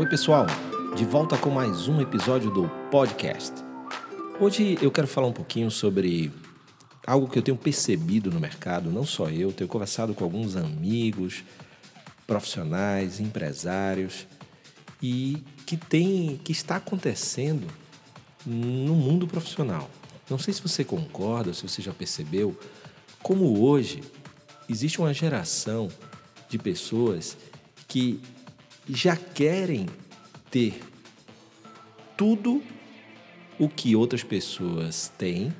Oi, pessoal, de volta com mais um episódio do podcast. Hoje eu quero falar um pouquinho sobre algo que eu tenho percebido no mercado, não só eu, tenho conversado com alguns amigos, profissionais, empresários e que tem que está acontecendo no mundo profissional. Não sei se você concorda, se você já percebeu, como hoje existe uma geração de pessoas que já querem ter tudo o que outras pessoas têm,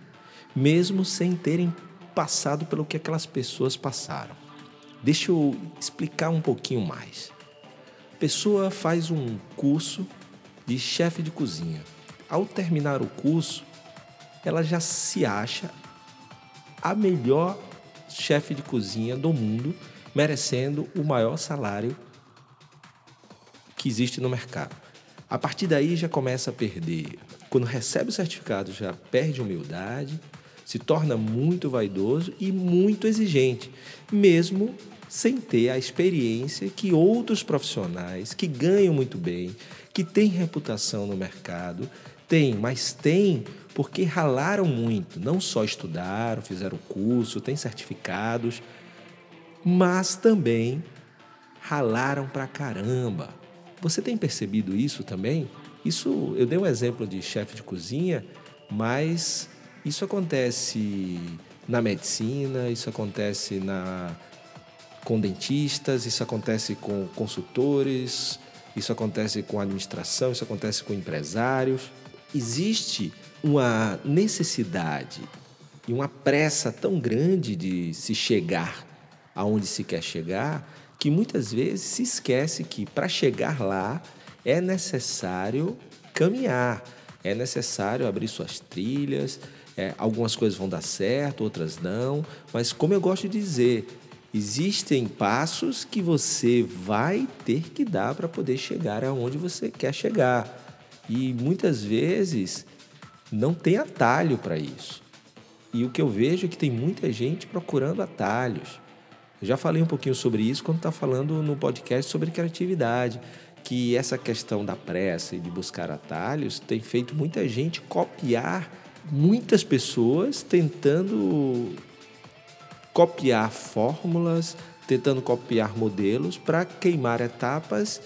mesmo sem terem passado pelo que aquelas pessoas passaram. Deixa eu explicar um pouquinho mais. A pessoa faz um curso de chefe de cozinha. Ao terminar o curso, ela já se acha a melhor chefe de cozinha do mundo, merecendo o maior salário que existe no mercado. A partir daí já começa a perder. Quando recebe o certificado, já perde humildade, se torna muito vaidoso e muito exigente, mesmo sem ter a experiência que outros profissionais que ganham muito bem, que têm reputação no mercado, têm, mas têm porque ralaram muito, não só estudaram, fizeram curso, têm certificados, mas também ralaram pra caramba. Você tem percebido isso também? Isso, eu dei um exemplo de chefe de cozinha, mas isso acontece na medicina, isso acontece na com dentistas, isso acontece com consultores, isso acontece com administração, isso acontece com empresários. Existe uma necessidade e uma pressa tão grande de se chegar aonde se quer chegar que muitas vezes se esquece que para chegar lá é necessário caminhar, é necessário abrir suas trilhas. É, algumas coisas vão dar certo, outras não, mas como eu gosto de dizer, existem passos que você vai ter que dar para poder chegar aonde você quer chegar. E muitas vezes não tem atalho para isso. E o que eu vejo é que tem muita gente procurando atalhos. Eu já falei um pouquinho sobre isso quando está falando no podcast sobre criatividade, que essa questão da pressa e de buscar atalhos tem feito muita gente copiar muitas pessoas tentando copiar fórmulas, tentando copiar modelos para queimar etapas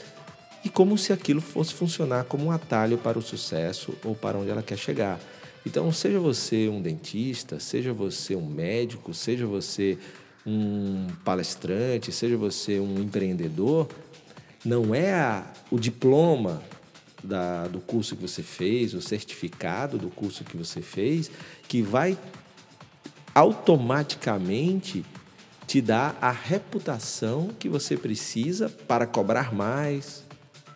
e como se aquilo fosse funcionar como um atalho para o sucesso ou para onde ela quer chegar. Então, seja você um dentista, seja você um médico, seja você um palestrante, seja você um empreendedor, não é a, o diploma da, do curso que você fez, o certificado do curso que você fez, que vai automaticamente te dar a reputação que você precisa para cobrar mais,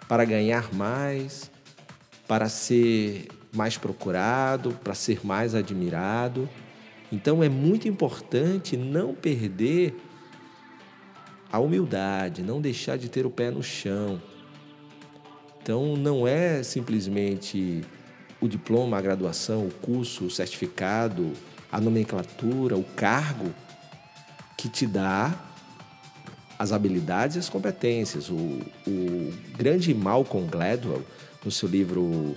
para ganhar mais, para ser mais procurado, para ser mais admirado. Então é muito importante não perder a humildade, não deixar de ter o pé no chão. Então não é simplesmente o diploma, a graduação, o curso, o certificado, a nomenclatura, o cargo que te dá as habilidades e as competências. O, o grande Malcolm Gladwell, no seu livro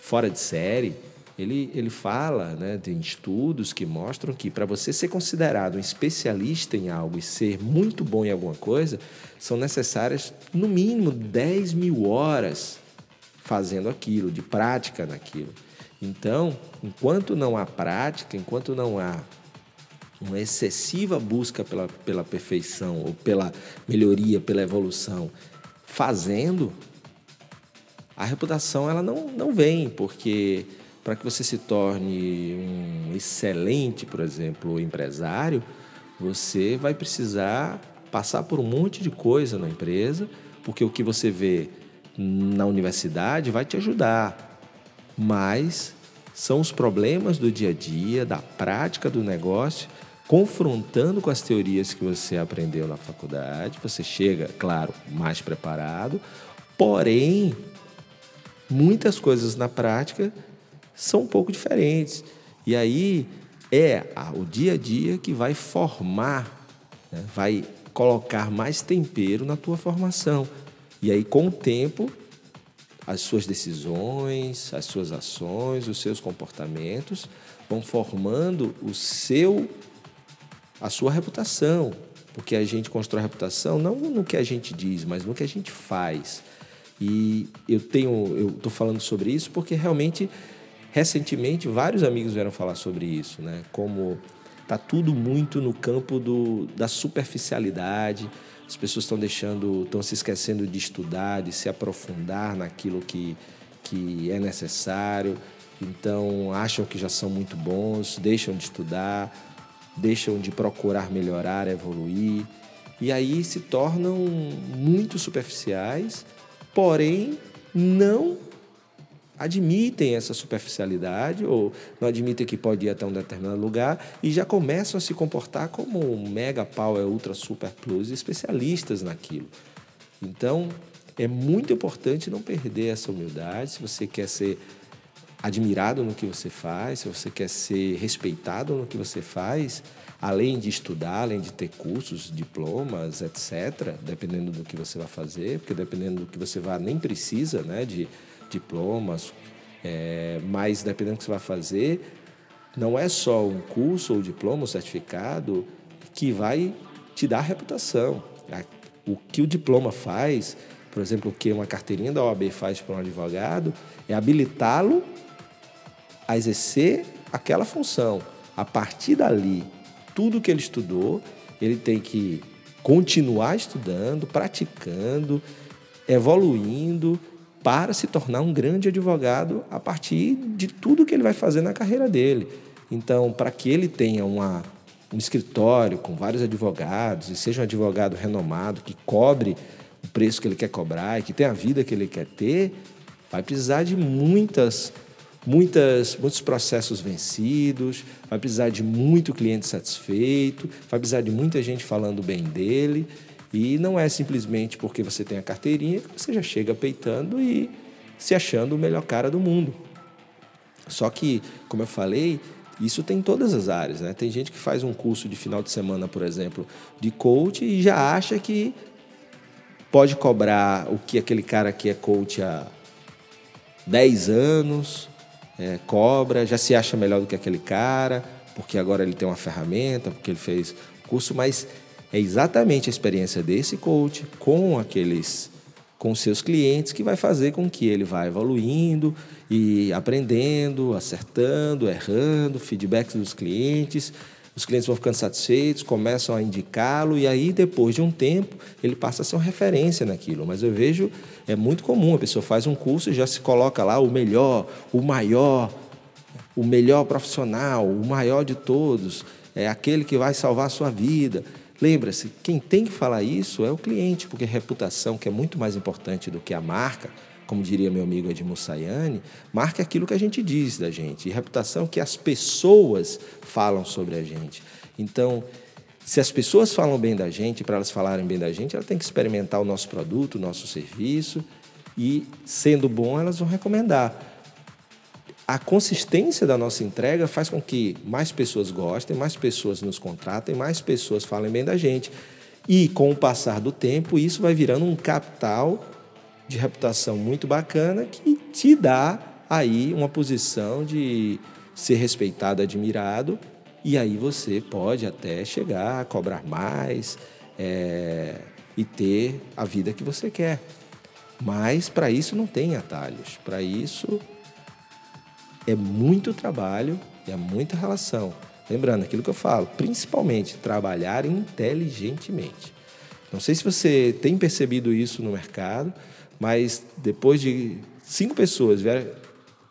Fora de Série, ele, ele fala, né, tem estudos que mostram que para você ser considerado um especialista em algo e ser muito bom em alguma coisa, são necessárias no mínimo 10 mil horas fazendo aquilo, de prática naquilo. Então, enquanto não há prática, enquanto não há uma excessiva busca pela, pela perfeição ou pela melhoria, pela evolução, fazendo, a reputação ela não, não vem, porque para que você se torne um excelente, por exemplo, empresário, você vai precisar passar por um monte de coisa na empresa, porque o que você vê na universidade vai te ajudar, mas são os problemas do dia a dia, da prática do negócio, confrontando com as teorias que você aprendeu na faculdade. Você chega, claro, mais preparado, porém, muitas coisas na prática são um pouco diferentes. E aí é o dia a dia que vai formar, né? vai colocar mais tempero na tua formação. E aí, com o tempo, as suas decisões, as suas ações, os seus comportamentos vão formando o seu a sua reputação, porque a gente constrói reputação não no que a gente diz, mas no que a gente faz. E eu tenho, eu estou falando sobre isso porque realmente recentemente vários amigos vieram falar sobre isso, né? Como tá tudo muito no campo do, da superficialidade, as pessoas estão deixando, estão se esquecendo de estudar, de se aprofundar naquilo que, que é necessário. Então, acham que já são muito bons, deixam de estudar, deixam de procurar melhorar, evoluir. E aí se tornam muito superficiais, porém não admitem essa superficialidade ou não admitem que pode ir até um determinado lugar e já começam a se comportar como mega power, ultra super plus especialistas naquilo. Então, é muito importante não perder essa humildade se você quer ser admirado no que você faz, se você quer ser respeitado no que você faz, além de estudar, além de ter cursos, diplomas, etc., dependendo do que você vai fazer, porque dependendo do que você vai, nem precisa né, de diplomas, é, mas dependendo do que você vai fazer, não é só um curso ou diploma ou certificado que vai te dar reputação. O que o diploma faz, por exemplo, o que uma carteirinha da OAB faz para um advogado, é habilitá-lo a exercer aquela função. A partir dali, tudo que ele estudou, ele tem que continuar estudando, praticando, evoluindo para se tornar um grande advogado a partir de tudo que ele vai fazer na carreira dele. Então, para que ele tenha uma, um escritório com vários advogados e seja um advogado renomado que cobre o preço que ele quer cobrar e que tenha a vida que ele quer ter, vai precisar de muitas, muitas, muitos processos vencidos, vai precisar de muito cliente satisfeito, vai precisar de muita gente falando bem dele. E não é simplesmente porque você tem a carteirinha que você já chega peitando e se achando o melhor cara do mundo. Só que, como eu falei, isso tem em todas as áreas. Né? Tem gente que faz um curso de final de semana, por exemplo, de coach e já acha que pode cobrar o que aquele cara que é coach há 10 anos é, cobra, já se acha melhor do que aquele cara, porque agora ele tem uma ferramenta, porque ele fez curso, mas é exatamente a experiência desse coach com aqueles com seus clientes que vai fazer com que ele vá evoluindo e aprendendo, acertando, errando, feedbacks dos clientes. Os clientes vão ficando satisfeitos, começam a indicá-lo e aí depois de um tempo ele passa a ser uma referência naquilo. Mas eu vejo é muito comum a pessoa faz um curso e já se coloca lá o melhor, o maior, o melhor profissional, o maior de todos, é aquele que vai salvar a sua vida. Lembra-se, quem tem que falar isso é o cliente, porque reputação, que é muito mais importante do que a marca, como diria meu amigo Edmund Sayane, marca aquilo que a gente diz da gente, e reputação que as pessoas falam sobre a gente. Então, se as pessoas falam bem da gente, para elas falarem bem da gente, elas têm que experimentar o nosso produto, o nosso serviço, e sendo bom, elas vão recomendar a consistência da nossa entrega faz com que mais pessoas gostem, mais pessoas nos contratem, mais pessoas falem bem da gente. E com o passar do tempo, isso vai virando um capital de reputação muito bacana que te dá aí uma posição de ser respeitado, admirado, e aí você pode até chegar a cobrar mais é, e ter a vida que você quer. Mas para isso não tem atalhos. Para isso é muito trabalho e é muita relação. Lembrando aquilo que eu falo, principalmente trabalhar inteligentemente. Não sei se você tem percebido isso no mercado, mas depois de cinco pessoas vieram,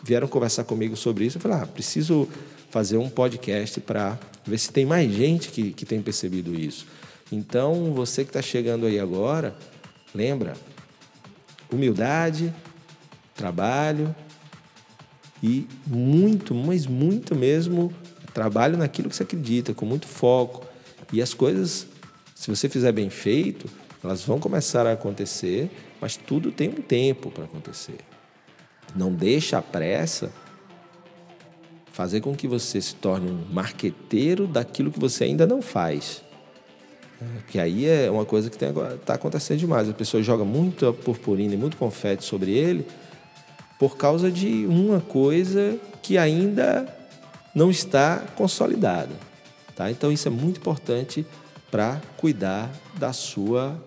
vieram conversar comigo sobre isso, eu falei: ah, preciso fazer um podcast para ver se tem mais gente que, que tem percebido isso. Então, você que está chegando aí agora, lembra: humildade, trabalho, e muito, mas muito mesmo, trabalho naquilo que você acredita, com muito foco. E as coisas, se você fizer bem feito, elas vão começar a acontecer, mas tudo tem um tempo para acontecer. Não deixa a pressa fazer com que você se torne um marqueteiro daquilo que você ainda não faz. Que aí é uma coisa que está acontecendo demais. A pessoa joga muito purpurina e muito confete sobre ele, por causa de uma coisa que ainda não está consolidada. Tá? Então, isso é muito importante para cuidar da sua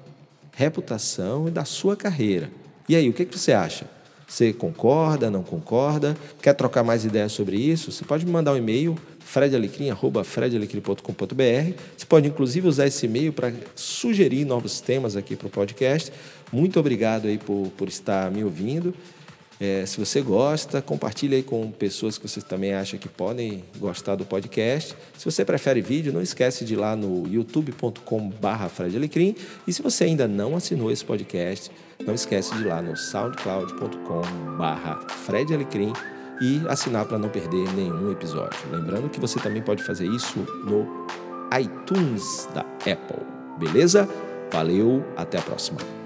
reputação e da sua carreira. E aí, o que, que você acha? Você concorda, não concorda? Quer trocar mais ideias sobre isso? Você pode me mandar um e-mail, fredalecrim.com.br. Você pode, inclusive, usar esse e-mail para sugerir novos temas aqui para o podcast. Muito obrigado aí por, por estar me ouvindo. É, se você gosta, compartilhe aí com pessoas que você também acha que podem gostar do podcast. Se você prefere vídeo, não esquece de ir lá no youtube.com.br Fred E se você ainda não assinou esse podcast, não esquece de ir lá no soundcloud.com.br Fred Alecrim e assinar para não perder nenhum episódio. Lembrando que você também pode fazer isso no iTunes da Apple. Beleza? Valeu, até a próxima.